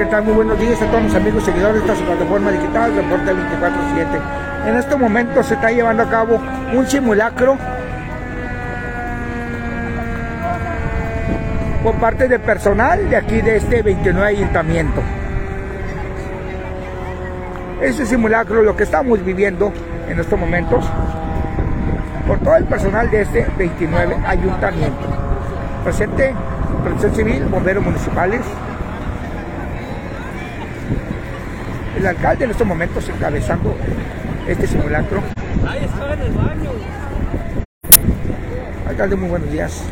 ¿qué tal? Muy buenos días a todos mis amigos seguidores de esta plataforma digital, Reporte 24-7. En este momento se está llevando a cabo un simulacro por parte del personal de aquí de este 29 ayuntamiento. Ese simulacro lo que estamos viviendo en estos momentos por todo el personal de este 29 ayuntamiento. Presente protección civil, bomberos municipales. El alcalde en estos momentos encabezando este simulacro. Ahí estaba en el baño. Alcalde, muy buenos días.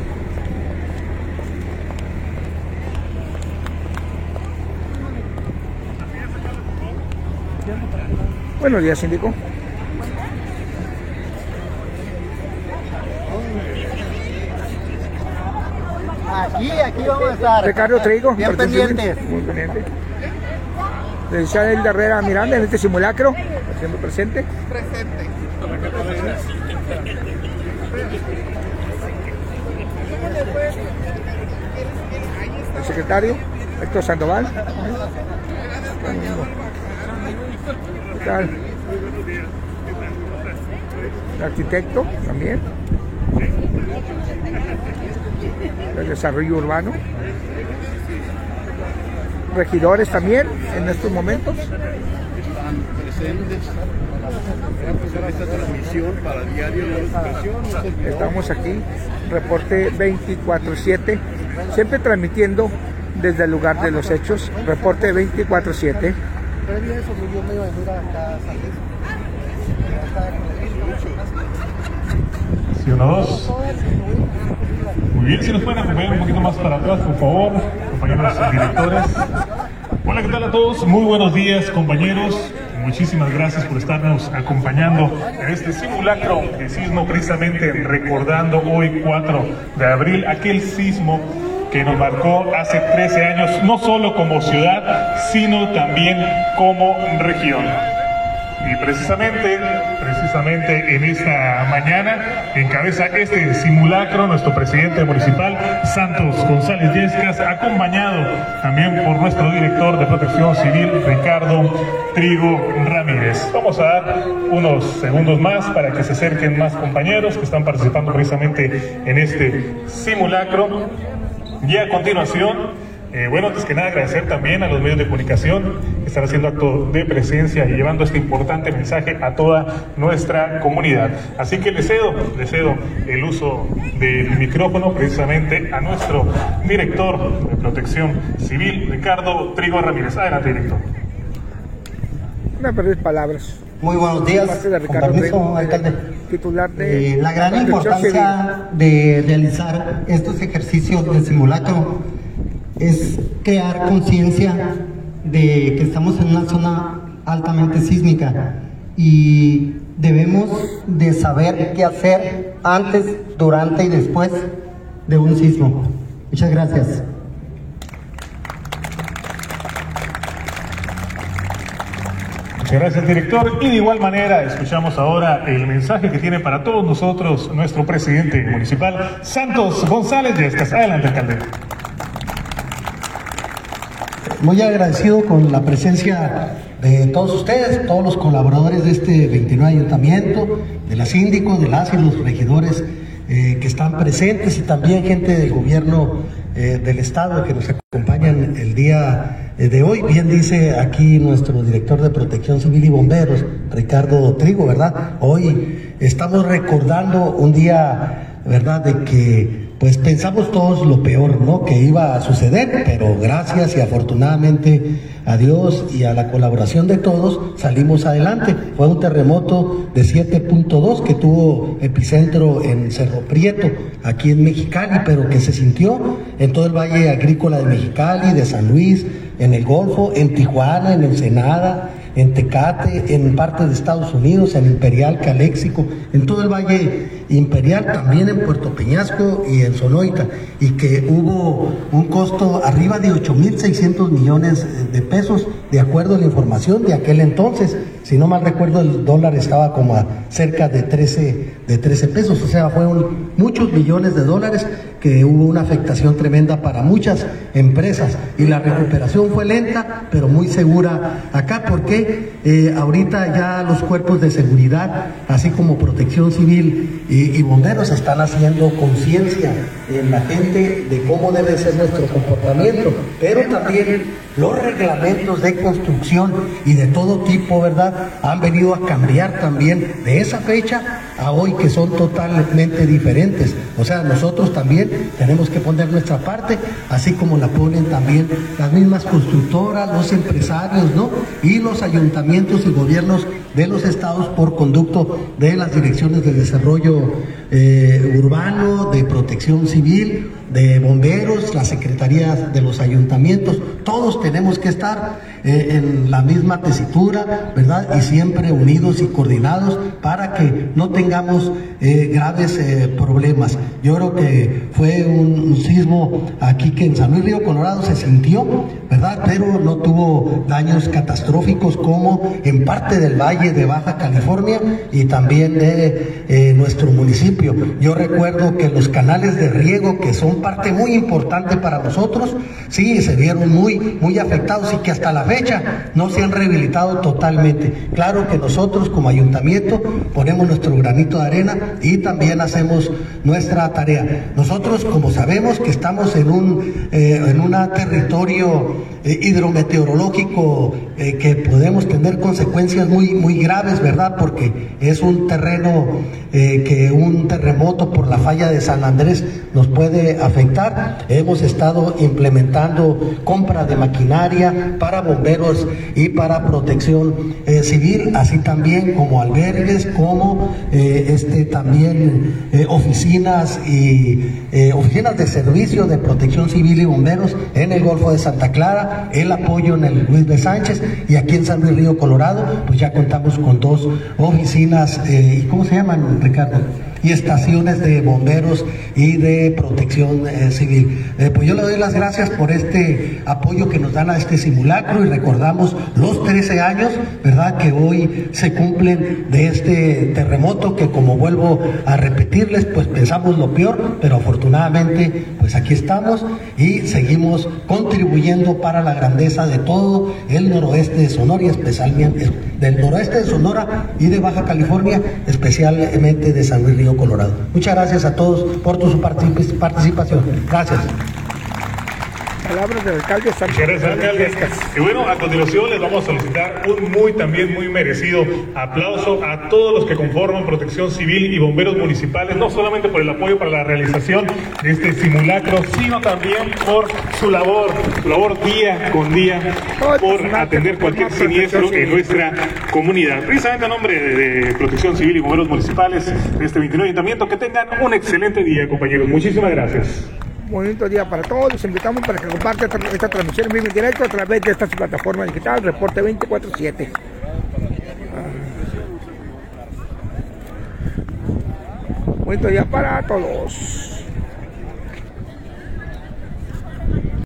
Buenos días, síndico. Aquí, aquí vamos a estar. Ricardo Trigo. Bien pendientes. Muy pendiente. Licenciada Hilda Herrera Miranda en este simulacro, haciendo presente. El secretario, Héctor Sandoval. ¿Qué tal? El arquitecto también. El desarrollo urbano. Regidores también en estos momentos. presentes para empezar esta transmisión para diario de educación. Estamos aquí, reporte 24-7, siempre transmitiendo desde el lugar de los hechos, reporte 24-7. Previo a eso, yo me iba a venir acá a San Luis. Ya estaba con el- Sí, uno, dos. Muy bien, si nos pueden acompañar un poquito más para atrás, por favor, compañeros directores. Hola, ¿qué tal a todos? Muy buenos días, compañeros. Muchísimas gracias por estarnos acompañando en este simulacro de sismo, precisamente recordando hoy 4 de abril aquel sismo que nos marcó hace 13 años, no solo como ciudad, sino también como región. Y precisamente, precisamente en esta mañana encabeza este simulacro nuestro presidente municipal, Santos González Yescas, acompañado también por nuestro director de protección civil, Ricardo Trigo Ramírez. Vamos a dar unos segundos más para que se acerquen más compañeros que están participando precisamente en este simulacro. Y a continuación, eh, bueno, antes que nada agradecer también a los medios de comunicación que están haciendo acto de presencia y llevando este importante mensaje a toda nuestra comunidad. Así que le cedo, le cedo el uso del micrófono precisamente a nuestro director de protección civil, Ricardo Trigo Ramírez. Adelante, director. Una perder palabras. Muy buenos días, con Ricardo permiso, Trigo, alcalde. titular de Eh, la gran importancia de realizar estos ejercicios de simulacro es crear conciencia de que estamos en una zona altamente sísmica y debemos de saber qué hacer antes, durante y después de un sismo. Muchas gracias. Muchas gracias, director. Y de igual manera, escuchamos ahora el mensaje que tiene para todos nosotros nuestro presidente municipal, Santos González Yescas. Adelante, alcalde. Muy agradecido con la presencia de todos ustedes, todos los colaboradores de este 29 ayuntamiento, de la síndico, de las y los regidores eh, que están presentes y también gente del gobierno eh, del estado que nos acompañan el día eh, de hoy. Bien dice aquí nuestro director de protección civil y bomberos, Ricardo Trigo, ¿verdad? Hoy estamos recordando un día, ¿verdad?, de que pues pensamos todos lo peor, ¿no? Que iba a suceder, pero gracias y afortunadamente a Dios y a la colaboración de todos salimos adelante. Fue un terremoto de 7.2 que tuvo epicentro en Cerro Prieto, aquí en Mexicali, pero que se sintió en todo el Valle Agrícola de Mexicali, de San Luis, en el Golfo, en Tijuana, en Ensenada, en Tecate, en parte de Estados Unidos, en Imperial, Caléxico, en todo el Valle Imperial, también en Puerto Peñasco y en Sonoita, y que hubo un costo arriba de 8.600 millones de pesos, de acuerdo a la información de aquel entonces. Si no mal recuerdo, el dólar estaba como a cerca de 13, de 13 pesos, o sea, fueron muchos millones de dólares que hubo una afectación tremenda para muchas empresas y la recuperación fue lenta pero muy segura acá porque eh, ahorita ya los cuerpos de seguridad así como protección civil y, y bomberos están haciendo conciencia en la gente de cómo debe ser nuestro comportamiento pero también los reglamentos de construcción y de todo tipo, ¿verdad? Han venido a cambiar también de esa fecha a hoy que son totalmente diferentes. O sea, nosotros también tenemos que poner nuestra parte, así como la ponen también las mismas constructoras, los empresarios, ¿no? Y los ayuntamientos y gobiernos de los estados por conducto de las direcciones de desarrollo eh, urbano, de protección civil, de bomberos, las secretarías de los ayuntamientos, todos tenemos que estar eh, en la misma tesitura, ¿verdad? Y siempre unidos y coordinados para que no tengamos eh, graves problemas. Yo creo que fue un, sismo aquí que en San Luis Río Colorado se sintió, ¿verdad? Pero no tuvo daños catastróficos como en parte del valle de Baja California y también de nuestro municipio. Yo recuerdo que los canales de riego que son parte muy importante para nosotros, sí, se vieron muy, muy afectados y que hasta la fecha no se han rehabilitado totalmente. Claro que nosotros como ayuntamiento ponemos nuestro granito de arena y también hacemos nuestra tarea. Nosotros, como sabemos que estamos en un eh, en una territorio eh, hidrometeorológico eh, que podemos tener consecuencias muy, muy graves, ¿verdad? Porque es un terreno eh, que un terremoto por la falla de San Andrés nos puede afectar. Hemos estado implementando compra de maquinaria para bomberos y para protección eh, civil, así también como albergues, como este también oficinas y oficinas de servicio de protección civil y bomberos en el Golfo de Santa Clara, el apoyo en el Luis de Sánchez y aquí en San Luis Río Colorado, pues ya contamos con dos oficinas, ¿y cómo se llaman, Ricardo? y estaciones de bomberos y de protección eh, civil. Eh, pues yo le doy las gracias por este apoyo que nos dan a este simulacro y recordamos los 13 años, ¿verdad? Que hoy se cumplen de este terremoto que como vuelvo a repetirles, pues pensamos lo peor, pero afortunadamente pues aquí estamos y seguimos contribuyendo para la grandeza de todo el noroeste de Sonora y especialmente del noroeste de Sonora y de Baja California, especialmente de San Luis Río Colorado. Muchas gracias a todos por tu participación. Gracias. Palabras del alcalde Muchas gracias, alcalde. Y bueno, a continuación les vamos a solicitar un muy, también muy merecido aplauso a todos los que conforman Protección Civil y Bomberos Municipales, no solamente por el apoyo para la realización de este simulacro, sino también por su labor, su labor día con día, por atender cualquier siniestro en nuestra comunidad. Precisamente a nombre de Protección Civil y Bomberos Municipales de este 29 Ayuntamiento, que tengan un excelente día, compañeros. Muchísimas gracias bonito día para todos. Los invitamos para que compartan esta, transmisión en vivo en directo a través de esta plataforma digital, Reporte 24-7. Bonito día para todos.